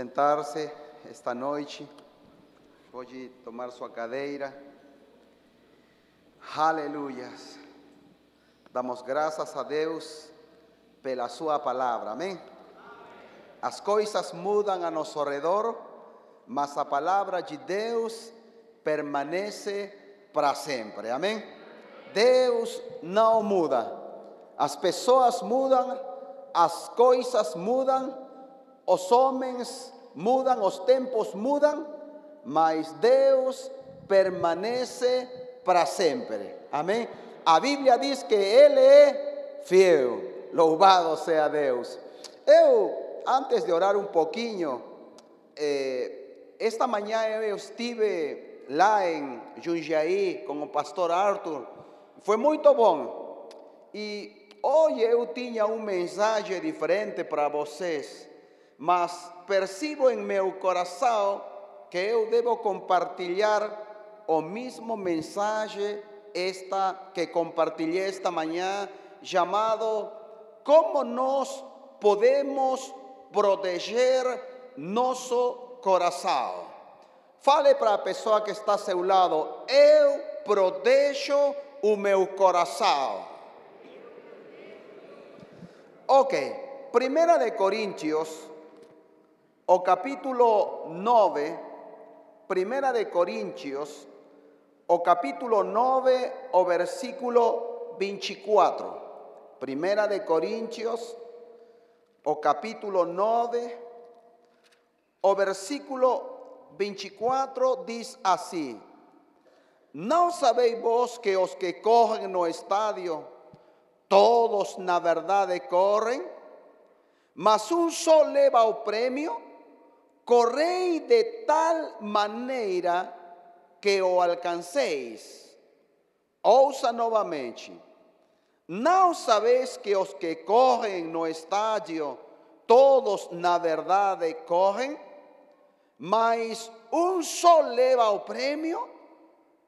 sentarse esta noite, pode tomar sua cadeira. Aleluias. Damos graças a Deus pela sua palavra, amém? As coisas mudam a nosso redor, mas a palavra de Deus permanece para sempre, amém? Deus não muda. As pessoas mudam, as coisas mudam, os homens mudam, os tempos mudam, mas Deus permanece para sempre. Amém? A Bíblia diz que Ele é fiel. Louvado seja Deus. Eu, antes de orar um pouquinho, eh, esta manhã eu estive lá em Jundiaí com o pastor Arthur. Foi muito bom. E hoje eu tinha uma mensagem diferente para vocês mas percibo em meu coração que eu devo compartilhar o mesmo mensagem esta que compartilhei esta manhã, chamado Como nós podemos proteger nosso coração. Fale para a pessoa que está ao seu lado, eu protejo o meu coração. Ok, Primera de Coríntios o capítulo 9, Primera de Corintios, o capítulo 9 o versículo 24. Primera de Corintios, o capítulo 9 o versículo 24 dice así. ¿No sabéis vos que os que corren no estadio, todos na verdade corren, mas un solo leva o premio? Correi de tal maneira que o alcanceis. Ouça novamente. Não sabeis que os que correm no estádio, todos na verdade correm, mas um só leva o prêmio?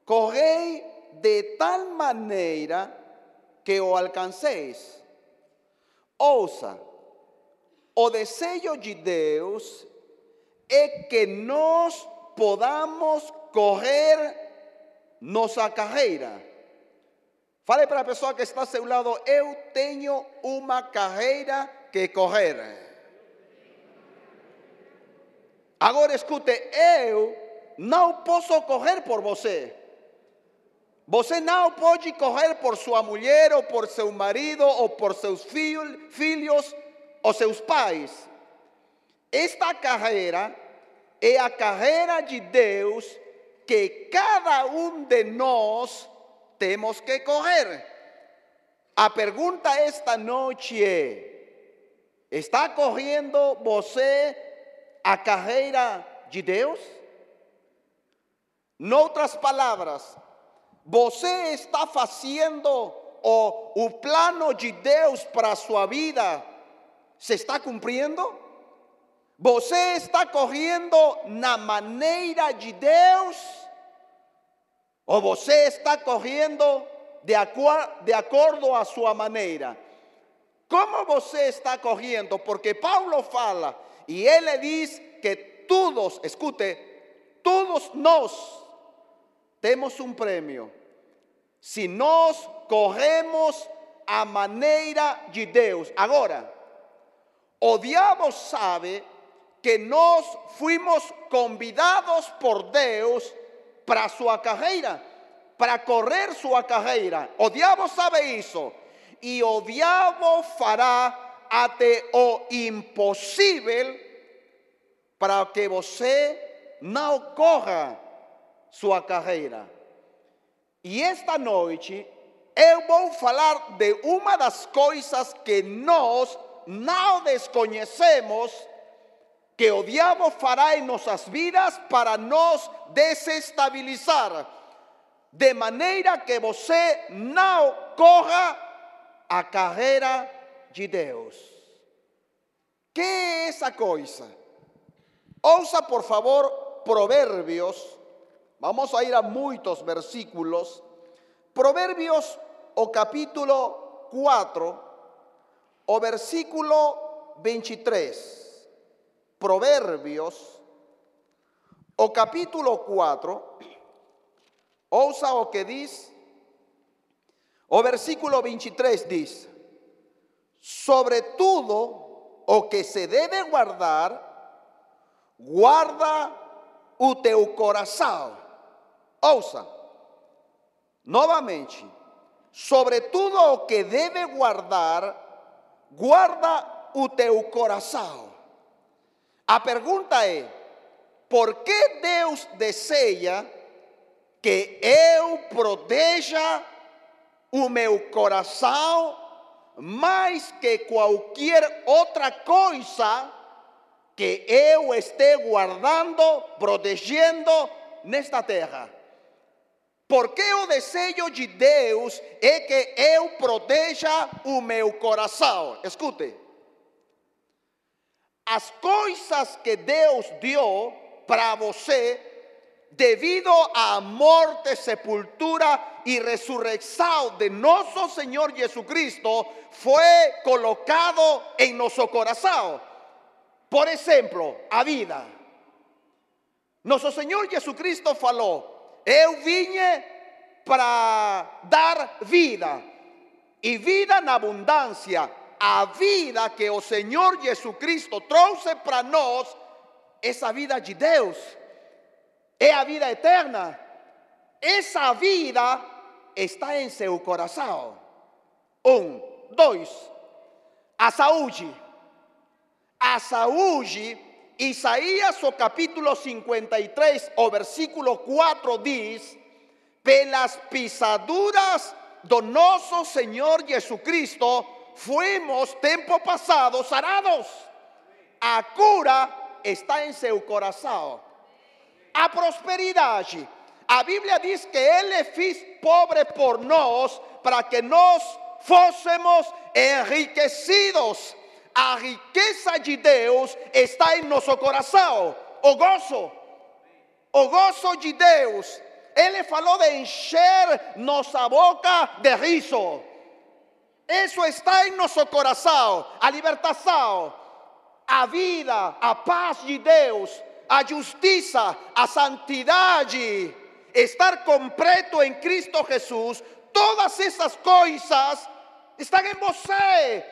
Correi de tal maneira que o alcanceis. Ouça, o desejo de Deus é que nós podamos correr nossa carreira. Fale para a pessoa que está ao seu lado, eu tenho uma carreira que correr. Agora escute, eu não posso correr por você. Você não pode correr por sua mulher, ou por seu marido, ou por seus filhos, ou seus pais. Esta carreira é a carreira de Deus que cada um de nós temos que correr. A pergunta esta noite é: está correndo você a carreira de Deus? Noutras palavras, você está fazendo o, o plano de Deus para a sua vida? Se está cumprindo? Você está correndo na maneira de Deus? Ou você está correndo de, acordo, de acordo a sua maneira? Como você está correndo? Porque Paulo fala e ele diz que todos, escute, todos nós temos um prêmio. Se nós corremos a maneira de Deus. Agora, o diabo sabe que nós fuimos convidados por Deus para sua carreira, para correr sua carreira. O diabo sabe isso. E o diabo fará até o impossível para que você não corra sua carreira. E esta noite eu vou falar de uma das coisas que nós não desconhecemos que o diabo fará en nuestras vidas para nos desestabilizar, de maneira que você não corra a carreira de Deus. Que é essa coisa? Por favor, Provérbios. Vamos a ir a muitos versículos. Provérbios, o capítulo 4, o versículo 23. Proverbios, o capítulo 4, ousa o que diz, o versículo 23 diz, sobre todo o que se debe guardar, guarda o teu coração. Ouça, novamente, sobre tudo o que deve guardar, guarda o teu coração. A pergunta é: por que Deus deseja que eu proteja o meu coração mais que qualquer outra coisa que eu esté guardando, protegendo nesta terra? Porque o desejo de Deus é que eu proteja o meu coração. Escute. As coisas que Deus deu para você, devido à morte, sepultura e ressurreição de nosso Senhor Jesucristo, foi colocado em nosso coração. Por exemplo, a vida. Nosso Senhor Jesucristo falou: Eu vine para dar vida e vida na abundância. A vida que o Senhor Jesucristo trouxe para nós, essa vida de Deus, é a vida eterna. Essa vida está em seu coração. Um, dois, a saúde. A Isaías o capítulo 53 o versículo 4 dice, pelas pisaduras do nosso Senhor Jesucristo, fuimos tempo passado sarados. A cura está em seu coração. A prosperidade. A Bíblia diz que Ele fez pobre por nós, para que nós fôssemos enriquecidos a riqueza de Deus está em nosso coração. O gozo, o gozo de Deus. Ele falou de encher nossa boca de riso. Isso está em nosso coração. A libertação, a vida, a paz de Deus, a justiça, a santidade, estar completo em Cristo Jesus. Todas essas coisas estão em você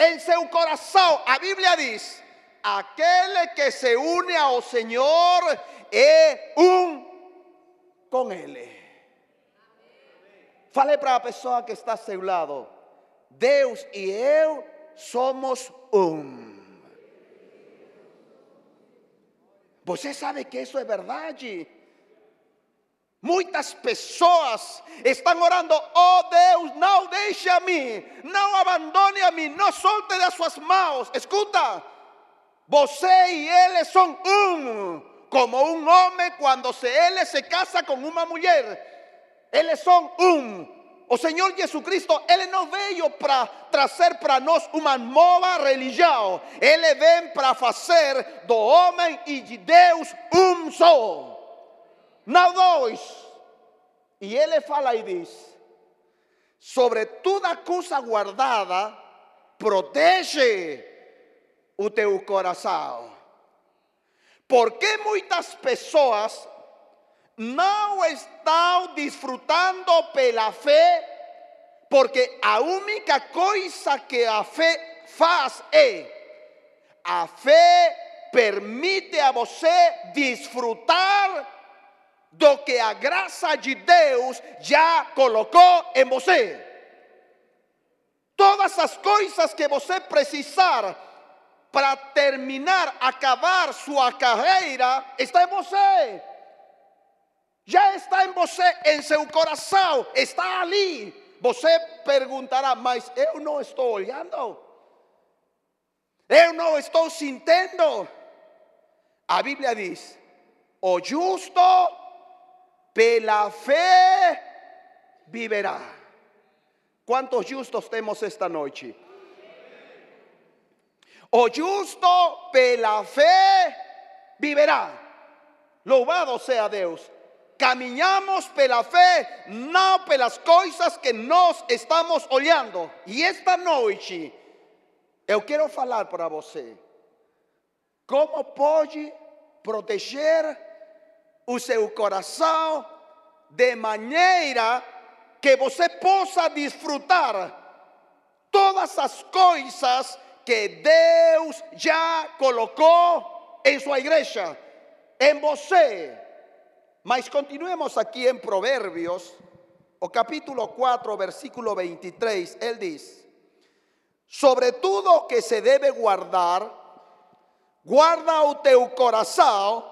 em seu coração. A Bíblia diz: aquele que se une ao Senhor é um com Ele. Fale para a pessoa que está ao seu lado: Deus e eu somos um. Você sabe que isso é verdade. Muitas pessoas estão orando, oh Deus, não deixe a mim, não abandone a mim, não solte das suas mãos. Escuta, você e ele são um, como um homem quando se ele se casa com uma mulher, eles são um. O Senhor Jesucristo, Ele não veio para trazer para nós uma nova religião, Ele vem para fazer do homem e de Deus um só não dois. E ele fala e diz: sobre toda coisa guardada, protege o teu coração. Porque muitas pessoas não estão desfrutando pela fé, porque a única coisa que a fé faz é a fé permite a você desfrutar do que a graça de Deus já colocou em você. Todas as coisas que você precisar para terminar, acabar sua carreira, está em você. Já está em você, em seu coração, está ali. Você perguntará, mas eu não estou olhando. Eu não estou sentindo. A Bíblia diz: o justo pela fé viverá. ¿Cuántos justos tenemos esta noche? O justo pela fé viverá. Louvado sea Deus. Caminhamos pela fé, não pelas coisas que nós estamos olhando. E esta noite eu quero falar para você. como pode proteger o seu coração de maneira que você possa desfrutar todas as coisas que Deus já colocou em sua igreja, em você. Mas continuemos aqui em Provérbios, o capítulo 4, versículo 23, ele diz: Sobre tudo que se deve guardar, guarda o teu coração,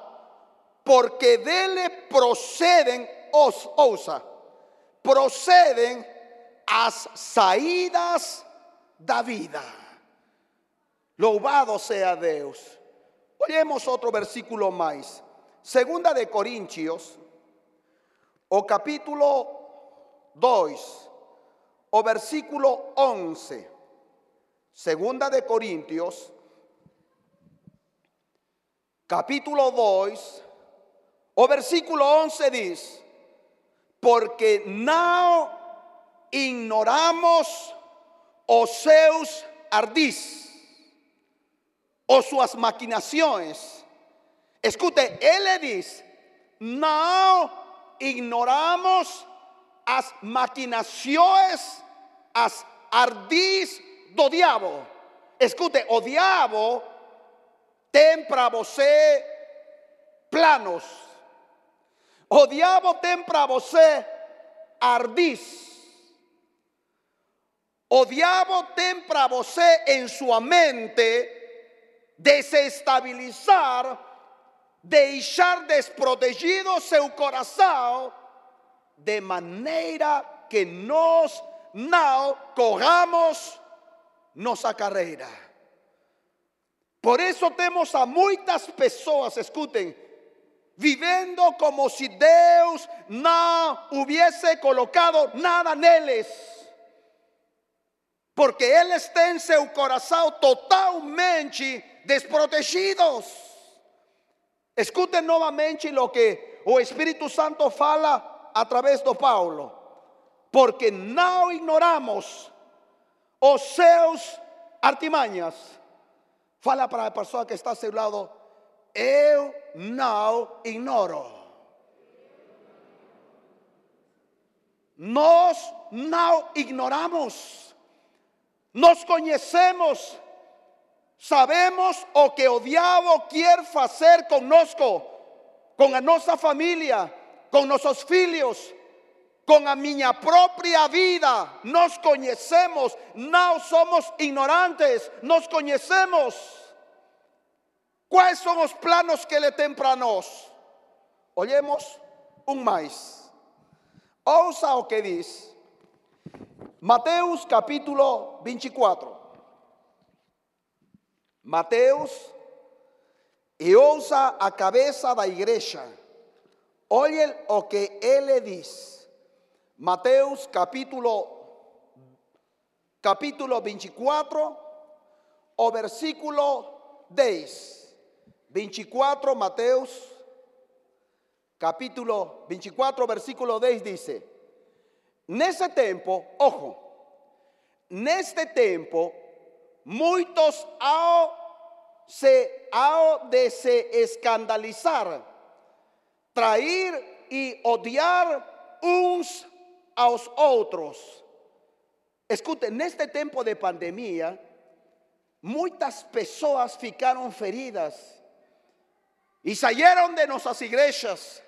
porque dele procedem os ouça, procedem as saídas da vida. Louvado sea Deus. Olhemos outro versículo mais. Segunda de Coríntios, o capítulo 2, o versículo 11. Segunda de Corintios, capítulo 2, o versículo 11 diz, porque não ignoramos os seus ardis, ou suas maquinações. Escute, ele diz, não ignoramos as maquinações, as ardis do diabo. Escute, o diabo tem para planos. O diabo tem para você ardis. O diabo tem para você em sua mente desestabilizar, deixar desprotegido seu coração, de maneira que nós não corramos nossa carreira. Por isso temos a muitas pessoas, escutem, vivendo como se Deus não hubiese colocado nada neles. Porque eles têm seu coração totalmente desprotegidos. Escutem novamente lo que o Espírito Santo fala a través de Paulo. Porque não ignoramos os seus artimanhas. Fala para a pessoa que está ao seu lado. Eu não ignoro. Nós não ignoramos. Nos conhecemos. Sabemos o que o diabo quer fazer conosco, com a nossa família, com nossos filhos, com a minha própria vida. Nos conhecemos, não somos ignorantes, nos conhecemos. Quais são os planos que ele tem para nós? Olhemos um o que diz. Mateus capítulo 24. Mateus, e ouça a cabeça da igreja. Olhem o que ele diz. Mateus capítulo capítulo 24, o versículo 10. 24 Mateus capítulo 24 versículo 10 dice, nesse tempo, ojo, neste tempo muitos ao se ao de se escandalizar, trair e odiar uns aos outros. Escute, neste tempo de pandemia, muitas pessoas ficaram feridas e saíram de nossas igrejas.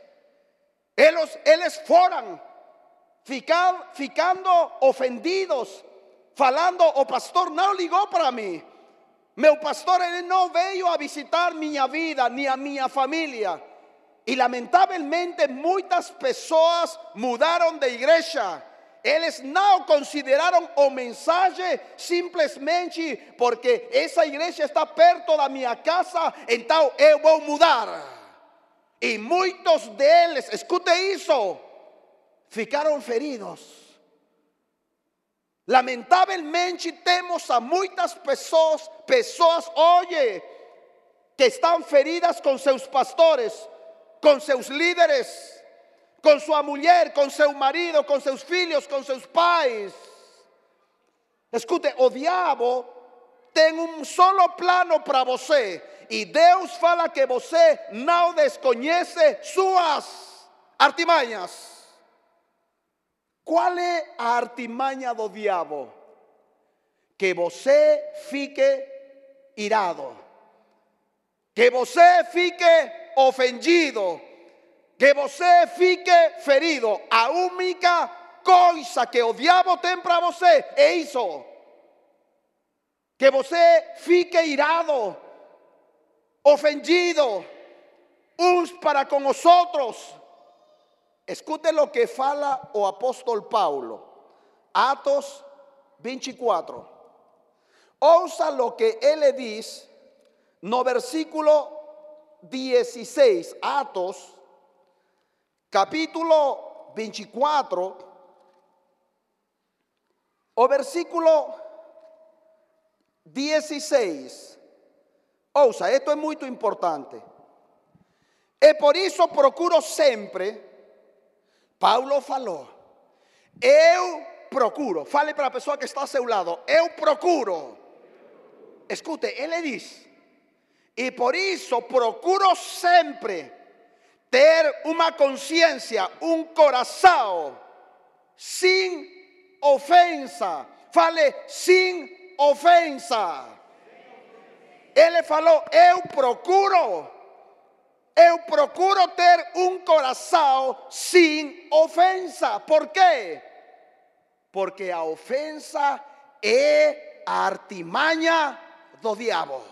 Eles, eles foram ficar, ficando ofendidos falando, o pastor não ligou para mim. Meu pastor ele não veio a visitar minha vida nem a minha família. E lamentavelmente muitas pessoas mudaram de igreja. Eles não consideraram o mensagem simplesmente porque essa igreja está perto da minha casa, então eu vou mudar. E muitos deles, escute isso, ficaram feridos. Lamentavelmente temos a muitas pessoas, pessoas, oye, que estão feridas com seus pastores, com seus líderes, com sua mulher, com seu marido, com seus filhos, com seus pais. Escute, o diabo tem um solo plano para você e Deus fala que você não desconhece suas artimanhas. Qual é a artimanha do diabo? Que você fique irado, que você fique ofendido, que você fique ferido. A única coisa que o diabo tem para você é isso. Que você fique irado, ofendido, uns para com os outros. Escute lo que fala o apóstolo Paulo. Atos 24. Ouça lo que ele diz no versículo 16, Atos, capítulo 24, o versículo 16. Ouça, esto es muy importante. E por isso procuro sempre, Paulo falou, eu procuro, fale para a pessoa que está a seu lado, eu procuro. Escute, ele diz, e por isso procuro sempre ter uma consciência, um coração sem ofensa. Fale sem ofensa. Ele falou: Eu procuro, eu procuro ter um coração sem ofensa. Por quê? Porque a ofensa é a artimanha do diabo.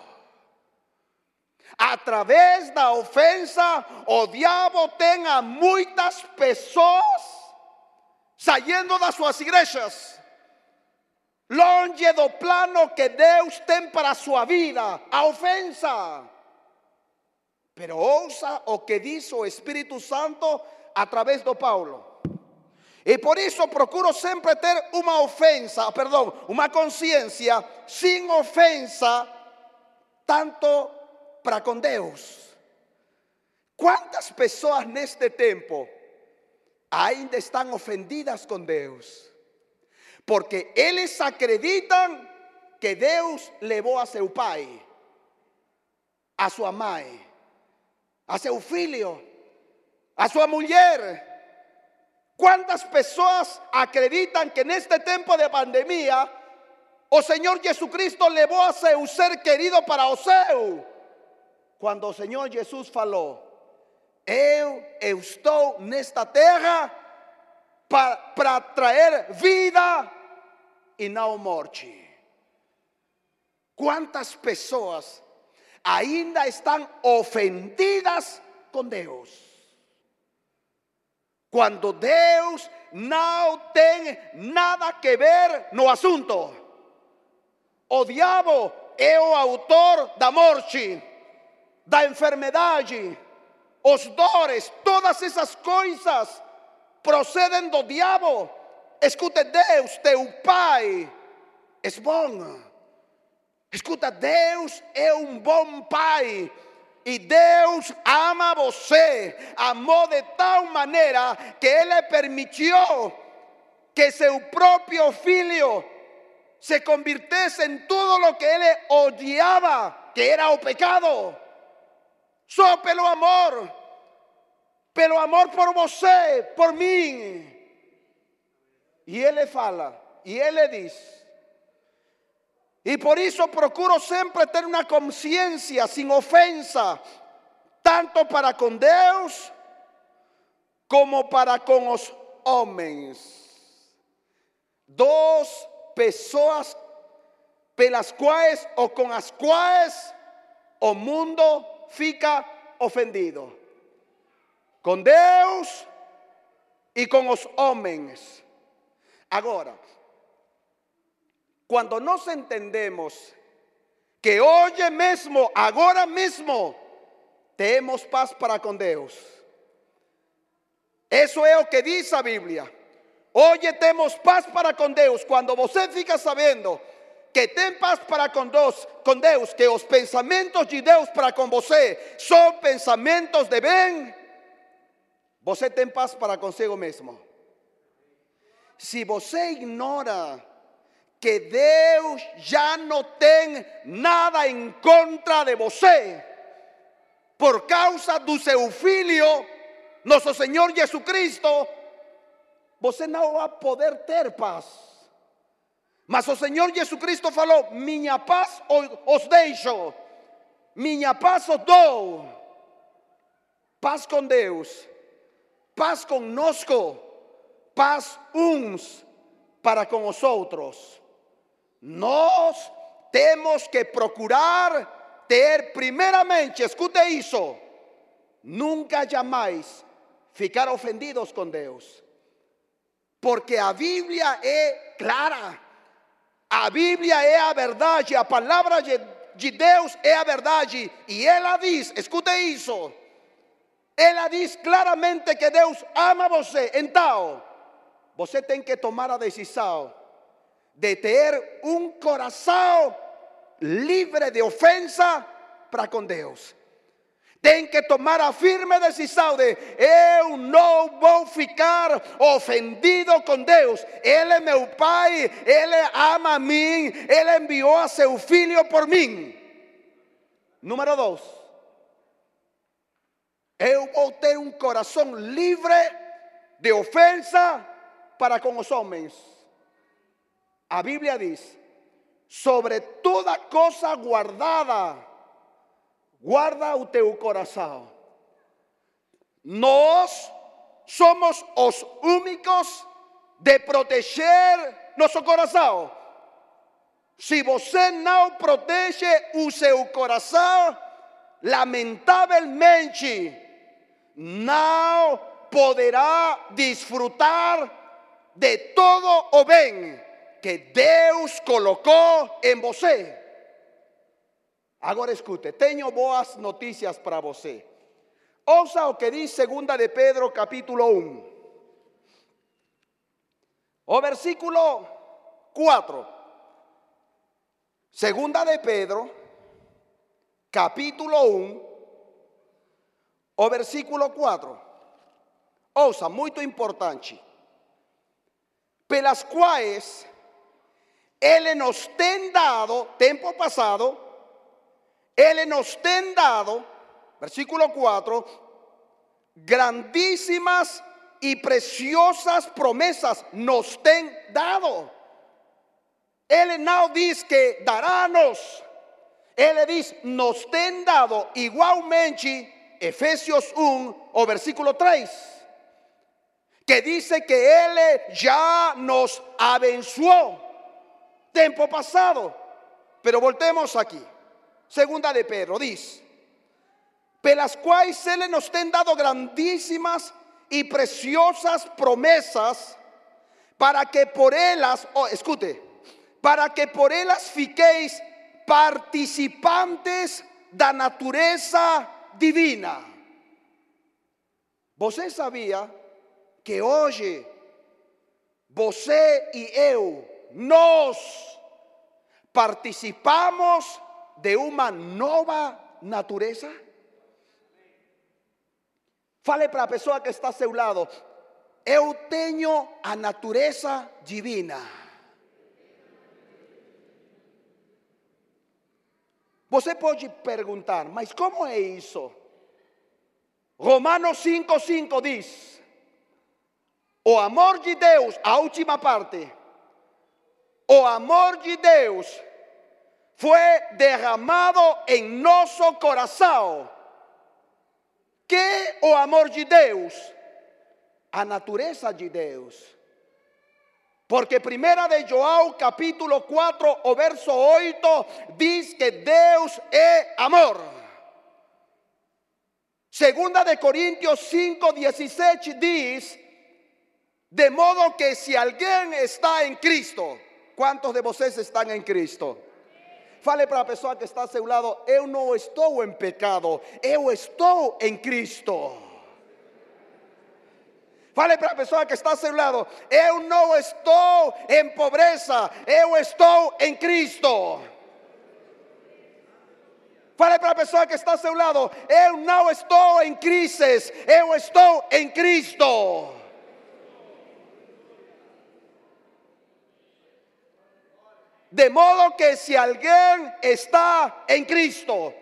A través da ofensa, o diabo tem a muitas pessoas saindo das suas igrejas, longe do plano que Deus tem para a sua vida, a ofensa. Pero ouça o que diz o Espírito Santo a través do Paulo. E por isso procuro sempre ter uma ofensa, perdão, uma consciência sem ofensa, tanto para com Deus. Quantas pessoas neste tempo ainda estão ofendidas com Deus? Porque eles acreditam que Deus levou a seu pai, a sua mãe, a seu filho, a sua mulher. Quantas pessoas acreditam que neste tempo de pandemia o Senhor Jesucristo levou a seu ser querido para o céu? quando o Senhor Jesus falou: Eu, eu estou nesta terra para, para trazer vida e não morte. Quantas pessoas ainda estão ofendidas com Deus? Quando Deus não tem nada que ver no assunto. O diabo é o autor da morte da enfermedade, os dores, todas essas coisas procedem do diabo. Escute, Deus, teu Pai, é bom. Escuta, Deus é um bom Pai. E Deus ama você, amou de tal maneira que Ele permitiu que seu próprio filho se convirtesse em tudo o que Ele odiava, que era o pecado. Só pelo amor, pelo amor por você, por mim. E ele fala, e ele diz, e por isso procuro sempre ter uma consciência sem ofensa, tanto para com Deus como para com os homens. Duas pessoas pelas quais ou com as quais o mundo fica ofendido. Com Deus e com os homens. Agora, quando nós entendemos que hoje mesmo, agora mesmo, temos paz para com Deus. Isso é o que diz a Bíblia. Hoje temos paz para com Deus. Quando você fica sabendo que tem paz para com Deus, com Deus, que os pensamentos de Deus para com você são pensamentos de bem, você tem paz para consigo mesmo. Se você ignora que Deus já não tem nada em contra de você, por causa do seu filho, nosso Senhor Jesus Cristo, você não vai poder ter paz. Mas o Senhor Jesus Cristo falou: Minha paz os deixo, minha paz os dou. Paz com Deus, paz conosco, paz uns para com os. Nós temos que procurar ter, primeiramente, escute isso, nunca jamais ficar ofendidos com Deus. Porque a Bíblia é clara. A Bíblia é a verdade, a palavra de Deus é a verdade. E ela diz, escute isso. Ela diz claramente que Deus ama você. Então, você tem que tomar a decisão de ter um coração livre de ofensa para com Deus. Tem que tomar a firme decisão de eu não vou ficar ofendido com Deus. Ele é meu pai, ele ama a mim, ele enviou a seu filho por mim. Número dois, eu vou ter um coração livre de ofensa para com os homens. A Bíblia diz: sobre toda coisa guardada, guarda o teu coração. Nós somos os únicos de proteger nosso coração. Se você não protege o seu coração, lamentavelmente não poderá desfrutar de todo o bem que Deus colocou em você. Agora escute, tenho boas notícias para você. Ouça o que diz 2 de Pedro capítulo 1. O versículo 4. Segunda de Pedro, capítulo 1, o versículo 4. Ouça, muito importante. Pelas quais Ele nos tem dado, tempo passado, Ele nos tem dado, versículo 4, grandísimas y preciosas promesas nos tem dado. Ele não diz que dará-nos, ele diz nos tem dado igualmente, Efesios 1, o versículo 3, que dice que ele já nos abençoou, tempo passado. Pero voltemos aqui. Segunda de Pedro dice, pelas quais ele nos tem dado grandísimas y preciosas promesas para que por ellas, oh, escute, para que por ellas fiquéis participantes da natureza divina. Você sabia que hoje você e eu nós participamos de uma nova natureza? Fale para a pessoa que está a seu lado. Eu tenho a natureza divina. Você pode perguntar, mas como é isso? Romanos 5,5 diz: O amor de Deus, a última parte, o amor de Deus foi derramado em nosso coração que o amor de Deus? A natureza de Deus. Porque primeira de João, capítulo 4, o verso 8, diz que Deus é amor. Segunda de Coríntios 5, 17 diz, de modo que si alguém está em Cristo, quantos de vocês estão em Cristo? Fale para a pessoa que está a seu lado: Eu não estou em pecado, eu estou em Cristo. Fale para a pessoa que está a seu lado: Eu não estou em pobreza, eu estou em Cristo. Fale para a pessoa que está a seu lado: Eu não estou em crises, eu estou em Cristo. De modo que se alguém está em Cristo,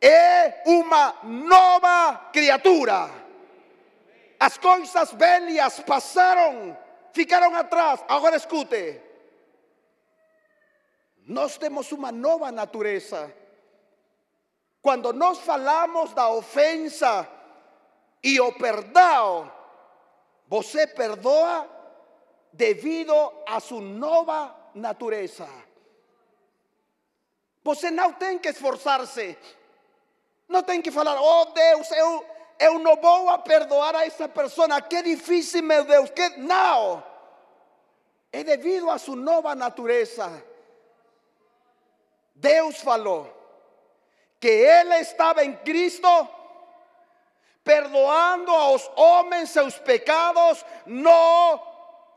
é uma nova criatura. As coisas velhas passaram, ficaram atrás. Agora escute. Nós temos uma nova natureza. Quando nós falamos da ofensa e o perdão, você perdoa devido a sua nova natureza. Você não tem que esforçar-se. Não tem que falar, oh Deus, eu, eu não vou a perdoar a essa pessoa. Que difícil, meu Deus. Que... Não. É devido a sua nova natureza. Deus falou que Ele estava em Cristo perdoando aos homens seus pecados, não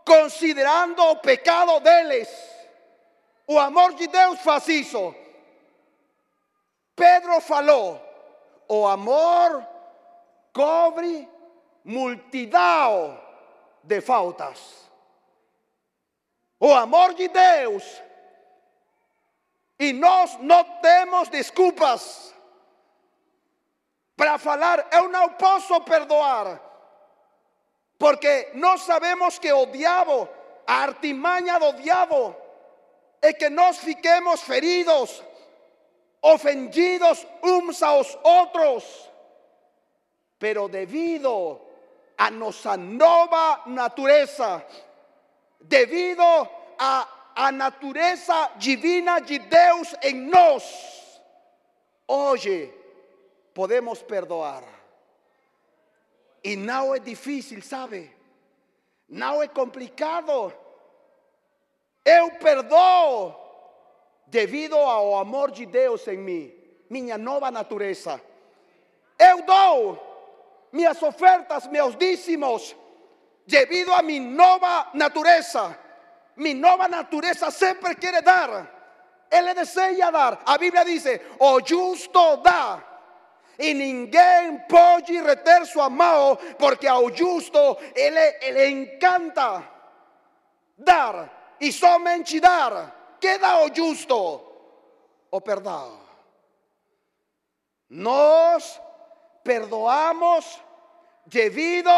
considerando o pecado deles. O amor de Deus faz. Pedro falou: o amor cobre multidão de faltas. O amor de Deus. E nós não temos desculpas para falar, eu não posso perdoar. Porque nós sabemos que o diabo, a artimanha do diabo, é que nós fiquemos feridos, ofendidos uns aos outros. Pero devido a nossa nova natureza, devido a, a natureza divina de Deus em nós, hoje podemos perdoar. E não é difícil, sabe? Não é complicado. Eu perdoo devido ao amor de Deus em mim, minha nova natureza. Eu dou minhas ofertas, meus dízimos, devido a minha nova natureza. Minha nova natureza sempre quer dar. Ele deseja dar. A Bíblia diz: o justo dá e ninguém pode reter sua mão, porque ao justo ele, ele encanta dar e somente dar. Que dá ao justo? O perdão. Nós perdoamos devido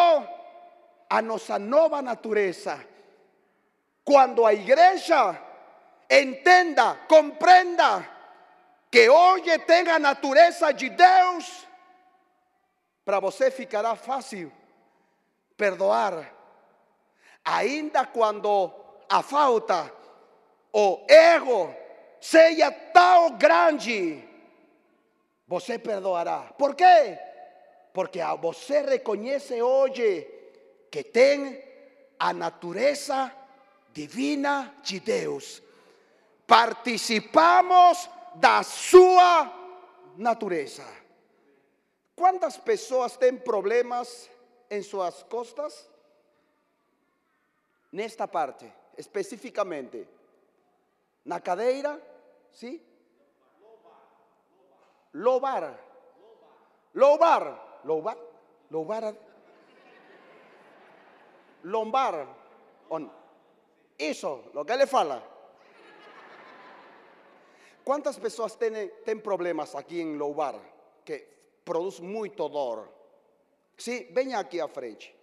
a nossa nova natureza. Quando a igreja entenda, compreenda que hoje tem a natureza de Deus, para você ficará fácil perdoar, ainda quando a falta, o erro seja tão grande, você perdoará. Por quê? Porque você reconhece hoje que tem a natureza divina de Deus. Participamos da sua natureza. Quantas pessoas têm problemas em suas costas? Nesta parte, especificamente. Na cadeira, sim? Lobar. Lobar. Lobar. Lobar. Lombar. Isso, lo que ele fala. ¿Cuántas pessoas têm, têm problemas aqui em Louvar que produz muito dor? Sim, venha aqui à frente.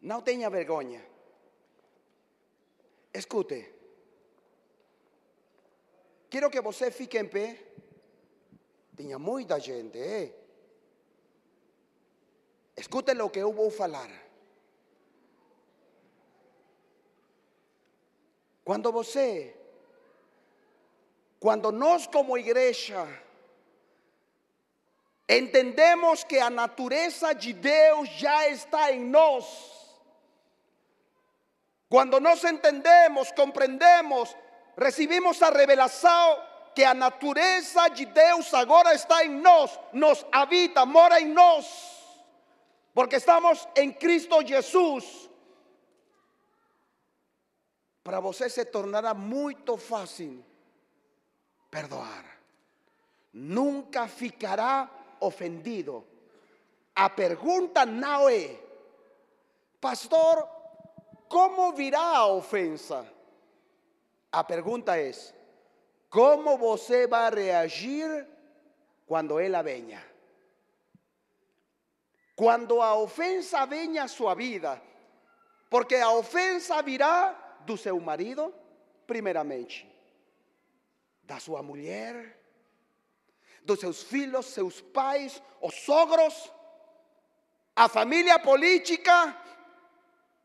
Não tenha vergonha. Escute. Quero que você fique em pé. Tinha muita gente, eh? Escute o que eu vou falar. Quando você Cuando nos como igreja entendemos que a natureza de Deus já está em nós, quando nós entendemos, compreendemos, recibimos a revelação que a natureza de Deus agora está em nós, nos habita, mora em nós, porque estamos em Cristo Jesus. Para você se tornará muito fácil perdoar. Nunca ficará ofendido. A pergunta não é, pastor, como virá a ofensa? A pergunta é: como você vai reagir quando ela venha? Quando a ofensa venha sua vida, porque a ofensa virá do seu marido, primeiramente, da sua mulher, dos seus filhos, seus pais, os sogros, a família política,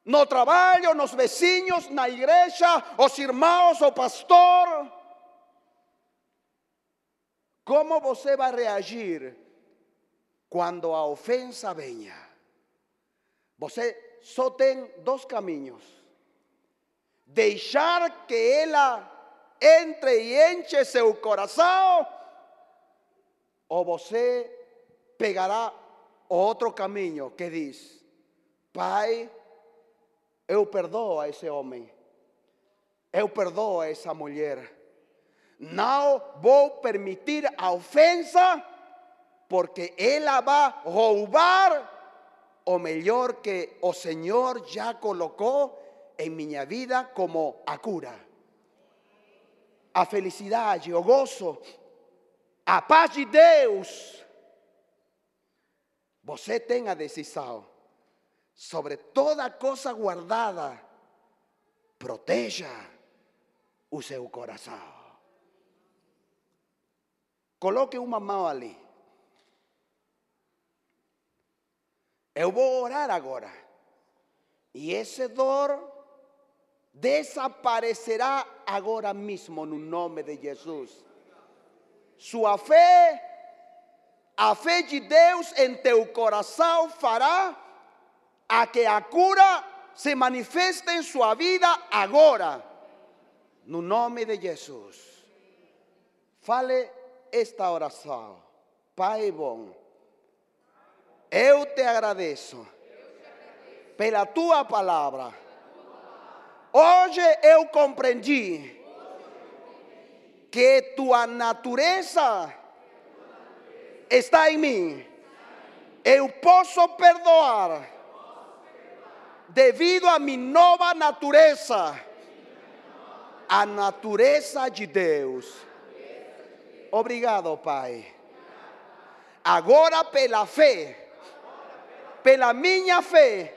no trabalho, nos vecinos, na igreja, os irmãos, o pastor. Como você vai reagir quando a ofensa venha? Você só tem dois caminhos: deixar que ela entre e enche seu coração, ou você pegará outro caminho que diz: Pai, eu perdoo a esse homem, eu perdoo a essa mulher. Não vou permitir a ofensa, porque ela vai roubar o melhor que o Senhor já colocou em minha vida como a cura, a felicidade, o gozo, a paz de Deus. Você tem a decisão sobre toda coisa guardada, proteja o seu coração. Coloque uma mão ali. Eu vou orar agora. E esse dor desaparecerá agora mesmo no nome de Jesus. Sua fé, a fé de Deus em teu coração fará a que a cura se manifeste em sua vida agora. No nome de Jesus. Fale esta oração. Pai bom, eu te agradeço pela tua palavra. Hoje eu compreendi que tua natureza está em mim. Eu posso perdoar devido a minha nova natureza, a natureza de Deus. Obrigado, Pai. Agora, pela fé, pela minha fé,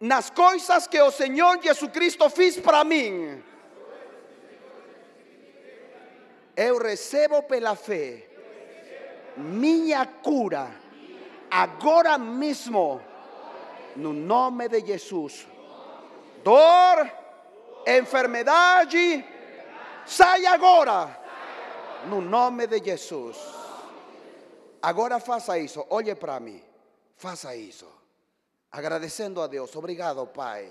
nas coisas que o Senhor Jesus Cristo fez para mim, eu recebo pela fé minha cura, agora mesmo, no nome de Jesus. Dor, enfermidade, sai agora no nome de Jesus. Agora faça isso, olhe para mim, faça isso. Agradecendo a Deus, obrigado, Pai.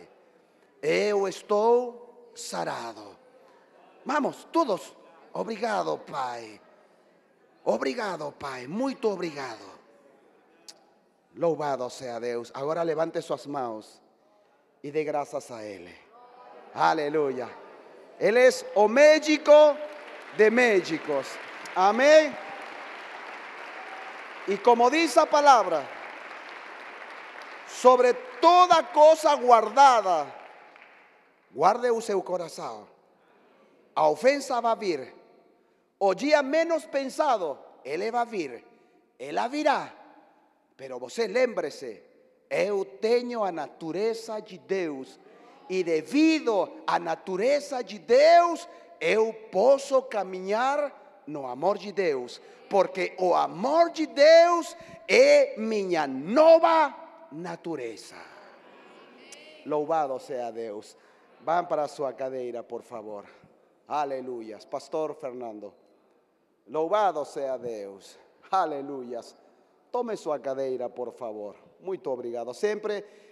Eu estou sarado. Vamos, todos, obrigado, Pai. Obrigado, Pai, muito obrigado. Louvado seja Deus. Agora levante suas mãos e dê graças a Ele. Aleluia. Ele é o médico de médicos. Amén. Y como dice la palabra, sobre toda cosa guardada, guarde o seu corazón. A ofensa va a vir. O día menos pensado, ele va a vir. Ela virá. Pero você lembre-se, eu tenho a natureza de Deus. E devido à natureza de Deus, eu posso caminhar no amor de Deus, porque o amor de Deus é minha nova natureza. Louvado seja Deus. Vão para sua cadeira, por favor. Aleluias. Pastor Fernando. Louvado seja Deus. Aleluias. Tome sua cadeira, por favor. Muito obrigado. Sempre